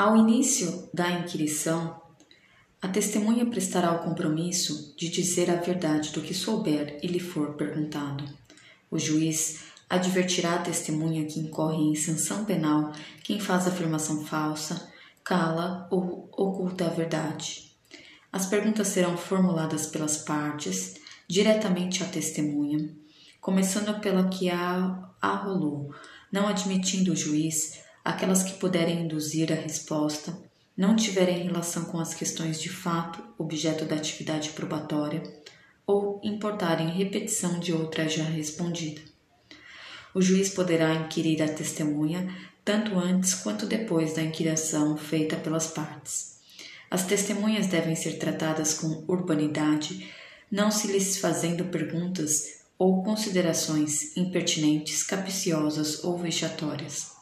Ao início da inquirição, a testemunha prestará o compromisso de dizer a verdade do que souber e lhe for perguntado. O juiz advertirá a testemunha que incorre em sanção penal quem faz afirmação falsa, cala ou oculta a verdade. As perguntas serão formuladas pelas partes diretamente à testemunha, começando pela que a arrolou, não admitindo o juiz aquelas que puderem induzir a resposta não tiverem relação com as questões de fato objeto da atividade probatória ou importarem repetição de outra já respondida. O juiz poderá inquirir a testemunha tanto antes quanto depois da inquirição feita pelas partes. As testemunhas devem ser tratadas com urbanidade, não se lhes fazendo perguntas ou considerações impertinentes, capciosas ou vexatórias.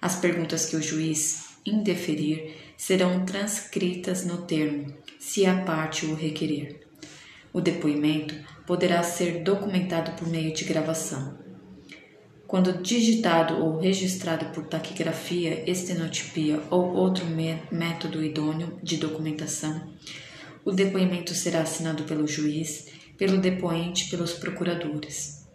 As perguntas que o juiz indeferir serão transcritas no termo, se a parte o requerer. O depoimento poderá ser documentado por meio de gravação. Quando digitado ou registrado por taquigrafia, estenotipia ou outro método idôneo de documentação, o depoimento será assinado pelo juiz, pelo depoente e pelos procuradores.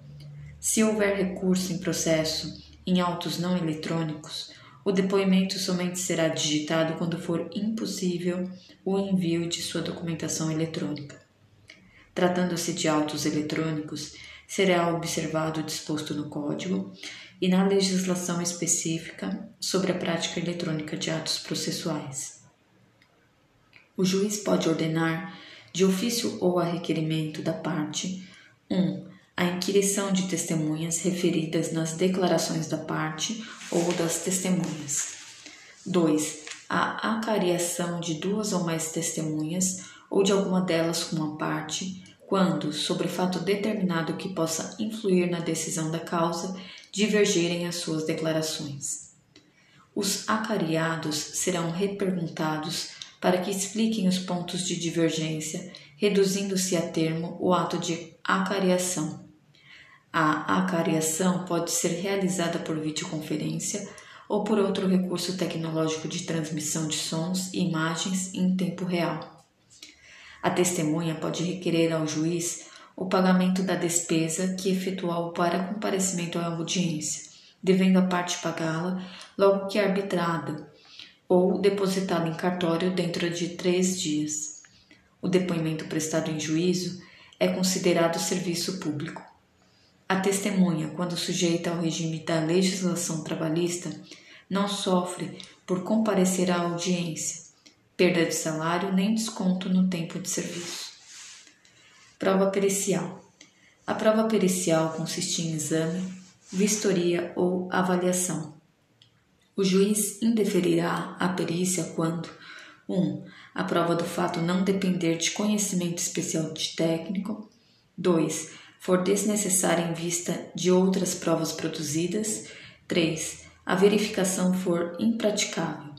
Se houver recurso em processo em autos não eletrônicos, o depoimento somente será digitado quando for impossível o envio de sua documentação eletrônica. Tratando-se de autos eletrônicos, será observado o disposto no Código e na legislação específica sobre a prática eletrônica de atos processuais. O juiz pode ordenar, de ofício ou a requerimento da parte, 1. Um, a inquirição de testemunhas referidas nas declarações da parte ou das testemunhas. 2. A acariação de duas ou mais testemunhas ou de alguma delas com uma parte, quando, sobre fato determinado que possa influir na decisão da causa, divergirem as suas declarações. Os acariados serão reperguntados para que expliquem os pontos de divergência, reduzindo-se a termo o ato de acariação. A acariação pode ser realizada por videoconferência ou por outro recurso tecnológico de transmissão de sons e imagens em tempo real. A testemunha pode requerer ao juiz o pagamento da despesa que efetuou para comparecimento à audiência, devendo a parte pagá-la logo que arbitrada, ou depositá-la em cartório dentro de três dias. O depoimento prestado em juízo é considerado serviço público. A testemunha, quando sujeita ao regime da legislação trabalhista, não sofre por comparecer à audiência, perda de salário nem desconto no tempo de serviço. Prova pericial. A prova pericial consiste em exame, vistoria ou avaliação. O juiz indeferirá a perícia quando 1. Um, a prova do fato não depender de conhecimento especial de técnico. 2 for desnecessária em vista de outras provas produzidas. 3. A verificação for impraticável.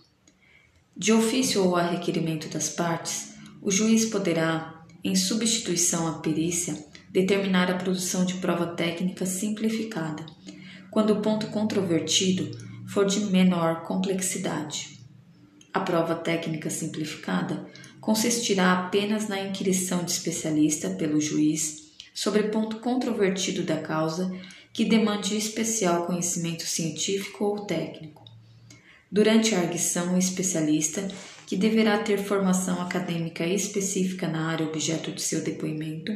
De ofício ou a requerimento das partes, o juiz poderá, em substituição à perícia, determinar a produção de prova técnica simplificada, quando o ponto controvertido for de menor complexidade. A prova técnica simplificada consistirá apenas na inquirição de especialista pelo juiz sobre ponto controvertido da causa que demande especial conhecimento científico ou técnico. Durante a arguição, o especialista, que deverá ter formação acadêmica específica na área objeto de seu depoimento,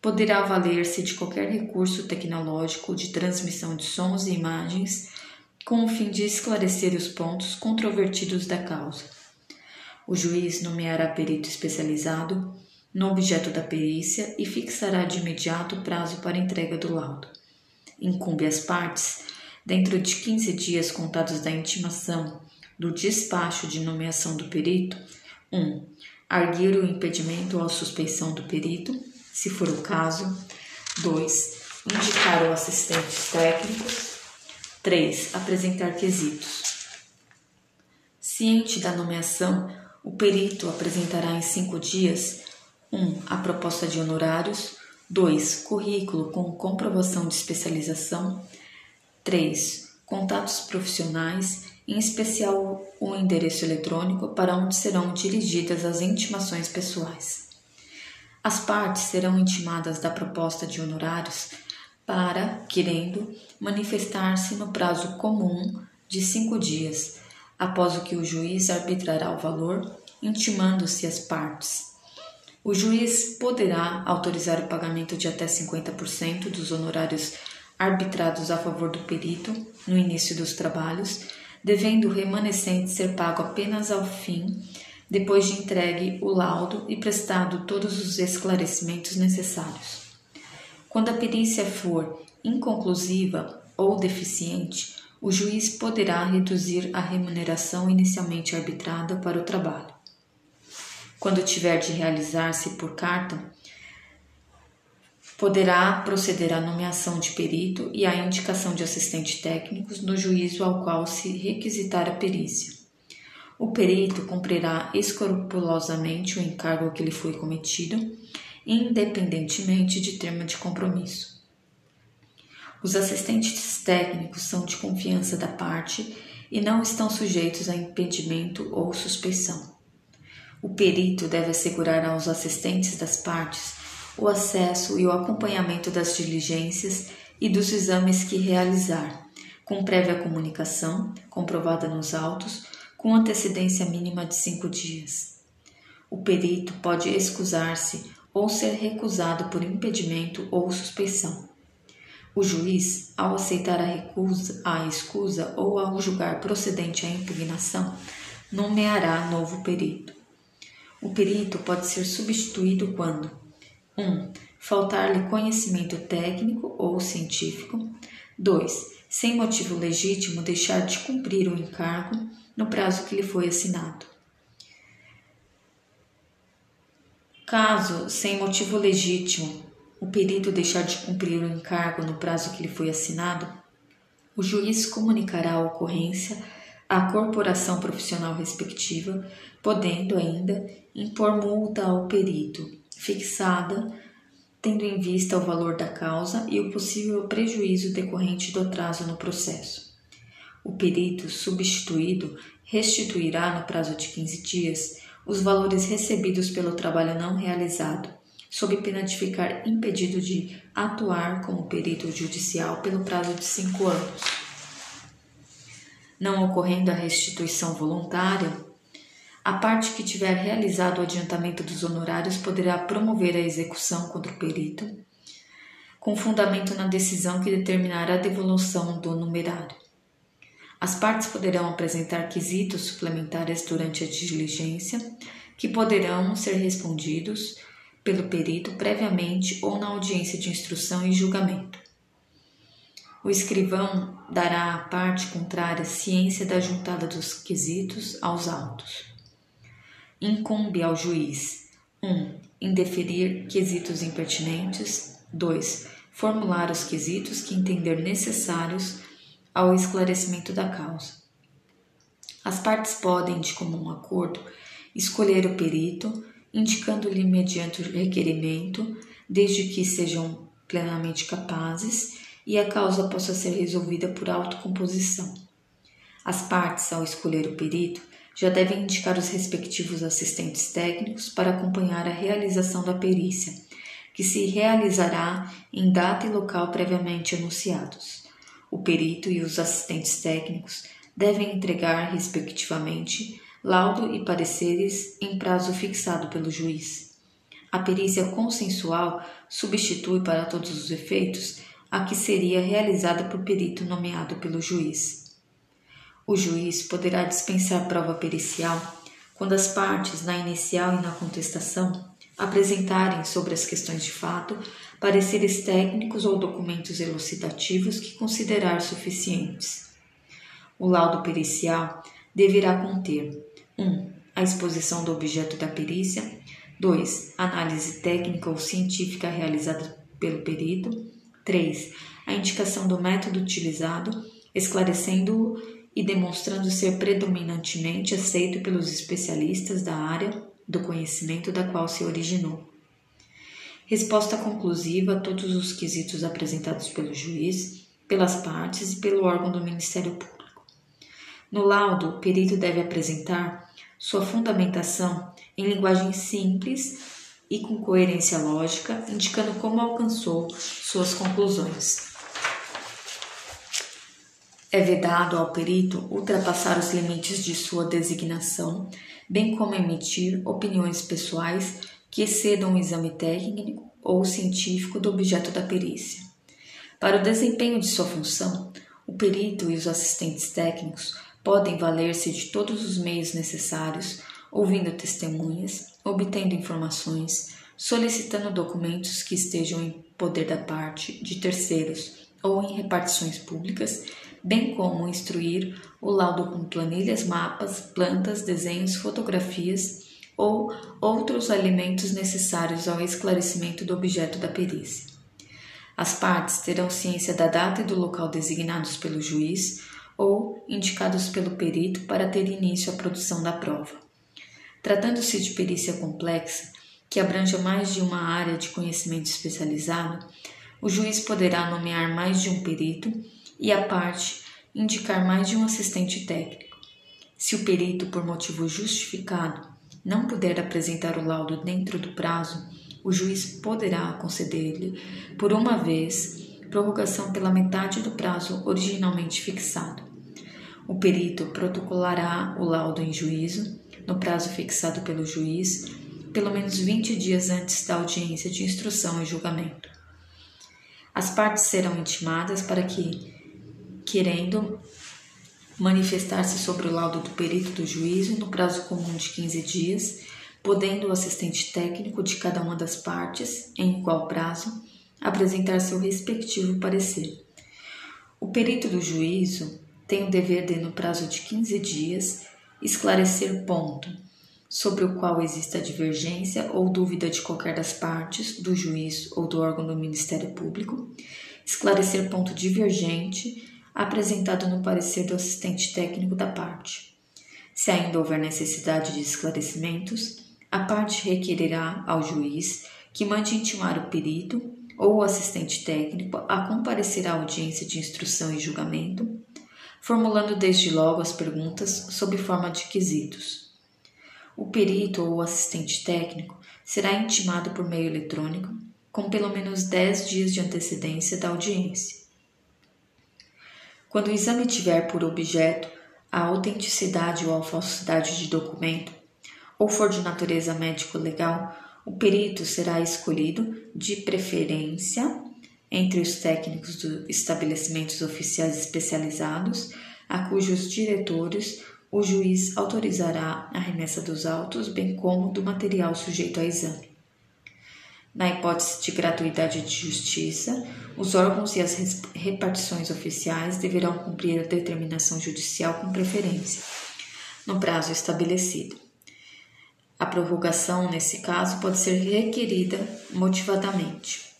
poderá valer-se de qualquer recurso tecnológico de transmissão de sons e imagens com o fim de esclarecer os pontos controvertidos da causa. O juiz nomeará perito especializado no objeto da perícia e fixará de imediato o prazo para entrega do laudo. Incumbe às partes, dentro de 15 dias contados da intimação do despacho de nomeação do perito, 1. Um, arguir o impedimento ou suspeição do perito, se for o caso. 2. Indicar o assistentes técnicos. 3. Apresentar quesitos. Ciente da nomeação, o perito apresentará em cinco dias 1. A proposta de honorários. 2. Currículo com comprovação de especialização. 3. contatos profissionais, em especial o endereço eletrônico para onde serão dirigidas as intimações pessoais. As partes serão intimadas da proposta de honorários para, querendo, manifestar-se no prazo comum de cinco dias, após o que o juiz arbitrará o valor, intimando-se as partes. O juiz poderá autorizar o pagamento de até 50% dos honorários arbitrados a favor do perito no início dos trabalhos, devendo o remanescente ser pago apenas ao fim, depois de entregue o laudo e prestado todos os esclarecimentos necessários. Quando a perícia for inconclusiva ou deficiente, o juiz poderá reduzir a remuneração inicialmente arbitrada para o trabalho. Quando tiver de realizar-se por carta, poderá proceder à nomeação de perito e à indicação de assistente técnicos no juízo ao qual se requisitar a perícia. O perito cumprirá escrupulosamente o encargo que lhe foi cometido, independentemente de termo de compromisso. Os assistentes técnicos são de confiança da parte e não estão sujeitos a impedimento ou suspeição. O perito deve assegurar aos assistentes das partes o acesso e o acompanhamento das diligências e dos exames que realizar, com prévia comunicação, comprovada nos autos, com antecedência mínima de cinco dias. O perito pode excusar-se ou ser recusado por impedimento ou suspeição. O juiz, ao aceitar a recusa, a escusa ou ao julgar procedente a impugnação, nomeará novo perito. O perito pode ser substituído quando 1. Um, Faltar-lhe conhecimento técnico ou científico. 2. Sem motivo legítimo, deixar de cumprir o encargo no prazo que lhe foi assinado. Caso, sem motivo legítimo, o perito deixar de cumprir o encargo no prazo que lhe foi assinado, o juiz comunicará a ocorrência à corporação profissional respectiva, podendo ainda impor multa ao perito fixada, tendo em vista o valor da causa e o possível prejuízo decorrente do atraso no processo. O perito substituído restituirá no prazo de 15 dias os valores recebidos pelo trabalho não realizado, sob pena de ficar impedido de atuar como perito judicial pelo prazo de cinco anos. Não ocorrendo a restituição voluntária, a parte que tiver realizado o adiantamento dos honorários poderá promover a execução contra o perito, com fundamento na decisão que determinar a devolução do numerário. As partes poderão apresentar quesitos suplementares durante a diligência, que poderão ser respondidos pelo perito previamente ou na audiência de instrução e julgamento. O escrivão dará à parte contrária ciência da juntada dos quesitos aos autos incumbe ao juiz 1. Um, indeferir quesitos impertinentes 2. Formular os quesitos que entender necessários ao esclarecimento da causa. As partes podem, de comum acordo, escolher o perito, indicando-lhe mediante requerimento, desde que sejam plenamente capazes e a causa possa ser resolvida por autocomposição. As partes, ao escolher o perito, já devem indicar os respectivos assistentes técnicos para acompanhar a realização da perícia, que se realizará em data e local previamente anunciados. O perito e os assistentes técnicos devem entregar, respectivamente, laudo e pareceres em prazo fixado pelo juiz. A perícia consensual substitui para todos os efeitos a que seria realizada por perito nomeado pelo juiz. O juiz poderá dispensar prova pericial quando as partes, na inicial e na contestação, apresentarem sobre as questões de fato pareceres técnicos ou documentos elucidativos que considerar suficientes. O laudo pericial deverá conter 1. Um, a exposição do objeto da perícia, 2. Análise técnica ou científica realizada pelo perito, 3. A indicação do método utilizado, esclarecendo-o e demonstrando ser predominantemente aceito pelos especialistas da área do conhecimento da qual se originou. Resposta conclusiva a todos os quesitos apresentados pelo juiz pelas partes e pelo órgão do Ministério Público. No laudo, o perito deve apresentar sua fundamentação em linguagem simples e com coerência lógica, indicando como alcançou suas conclusões. É vedado ao perito ultrapassar os limites de sua designação, bem como emitir opiniões pessoais que excedam o exame técnico ou científico do objeto da perícia. Para o desempenho de sua função, o perito e os assistentes técnicos podem valer-se de todos os meios necessários, ouvindo testemunhas, obtendo informações, solicitando documentos que estejam em poder da parte de terceiros ou em repartições públicas bem como instruir o laudo com planilhas, mapas, plantas, desenhos, fotografias ou outros elementos necessários ao esclarecimento do objeto da perícia. As partes terão ciência da data e do local designados pelo juiz ou indicados pelo perito para ter início à produção da prova. Tratando-se de perícia complexa, que abranja mais de uma área de conhecimento especializado, o juiz poderá nomear mais de um perito e a parte indicar mais de um assistente técnico. Se o perito, por motivo justificado, não puder apresentar o laudo dentro do prazo, o juiz poderá conceder-lhe, por uma vez, prorrogação pela metade do prazo originalmente fixado. O perito protocolará o laudo em juízo, no prazo fixado pelo juiz, pelo menos 20 dias antes da audiência de instrução e julgamento. As partes serão intimadas para que querendo manifestar-se sobre o laudo do perito do juízo no prazo comum de 15 dias, podendo o assistente técnico de cada uma das partes, em igual prazo, apresentar seu respectivo parecer. O perito do juízo tem o dever de, no prazo de 15 dias, esclarecer ponto sobre o qual exista divergência ou dúvida de qualquer das partes, do juiz ou do órgão do Ministério Público, esclarecer ponto divergente apresentado no parecer do assistente técnico da parte. Se ainda houver necessidade de esclarecimentos, a parte requererá ao juiz que mande intimar o perito ou o assistente técnico a comparecer à audiência de instrução e julgamento, formulando desde logo as perguntas sob forma de quesitos. O perito ou assistente técnico será intimado por meio eletrônico com pelo menos 10 dias de antecedência da audiência. Quando o exame tiver por objeto a autenticidade ou a falsidade de documento, ou for de natureza médico-legal, o perito será escolhido de preferência entre os técnicos dos estabelecimentos oficiais especializados, a cujos diretores o juiz autorizará a remessa dos autos, bem como do material sujeito a exame. Na hipótese de gratuidade de justiça, os órgãos e as repartições oficiais deverão cumprir a determinação judicial com preferência, no prazo estabelecido. A prorrogação, nesse caso, pode ser requerida motivadamente.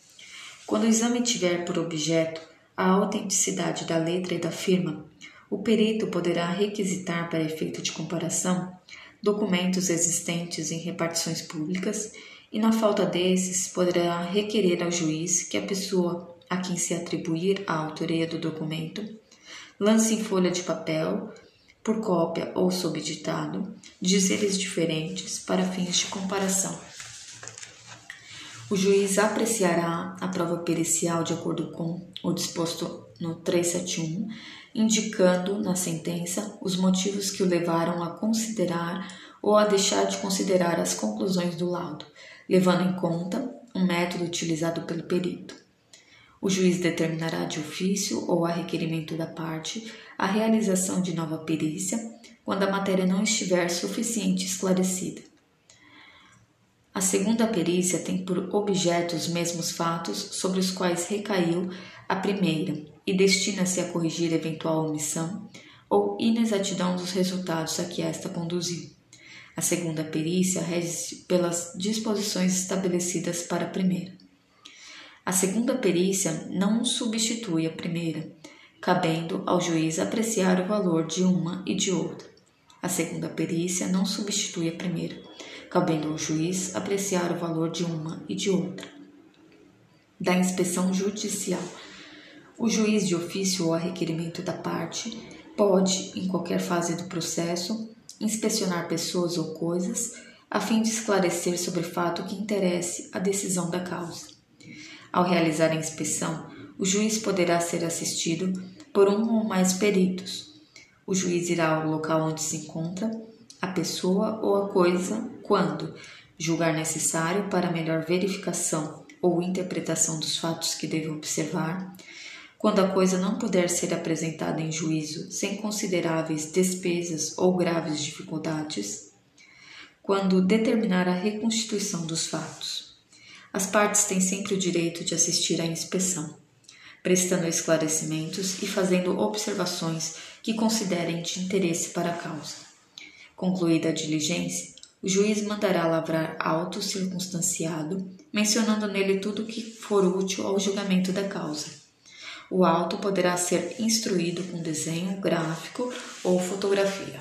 Quando o exame tiver por objeto a autenticidade da letra e da firma, o perito poderá requisitar para efeito de comparação documentos existentes em repartições públicas e, na falta desses, poderá requerer ao juiz que a pessoa a quem se atribuir a autoria do documento lance em folha de papel, por cópia ou sob ditado, dizeres diferentes para fins de comparação. O juiz apreciará a prova pericial de acordo com o disposto no 371, indicando na sentença os motivos que o levaram a considerar ou a deixar de considerar as conclusões do laudo, levando em conta um método utilizado pelo perito. O juiz determinará de ofício ou a requerimento da parte a realização de nova perícia quando a matéria não estiver suficiente esclarecida. A segunda perícia tem por objeto os mesmos fatos sobre os quais recaiu a primeira e destina-se a corrigir eventual omissão ou inexatidão dos resultados a que esta conduziu. A segunda perícia rege pelas disposições estabelecidas para a primeira. A segunda perícia não substitui a primeira, cabendo ao juiz apreciar o valor de uma e de outra. A segunda perícia não substitui a primeira, cabendo ao juiz apreciar o valor de uma e de outra. Da inspeção judicial. O juiz de ofício ou a requerimento da parte pode, em qualquer fase do processo, inspecionar pessoas ou coisas a fim de esclarecer sobre fato que interesse a decisão da causa. Ao realizar a inspeção, o juiz poderá ser assistido por um ou mais peritos. O juiz irá ao local onde se encontra a pessoa ou a coisa quando julgar necessário para melhor verificação ou interpretação dos fatos que deve observar, quando a coisa não puder ser apresentada em juízo sem consideráveis despesas ou graves dificuldades, quando determinar a reconstituição dos fatos. As partes têm sempre o direito de assistir à inspeção, prestando esclarecimentos e fazendo observações que considerem de interesse para a causa. Concluída a diligência, o juiz mandará lavrar auto circunstanciado, mencionando nele tudo o que for útil ao julgamento da causa. O auto poderá ser instruído com desenho, gráfico ou fotografia.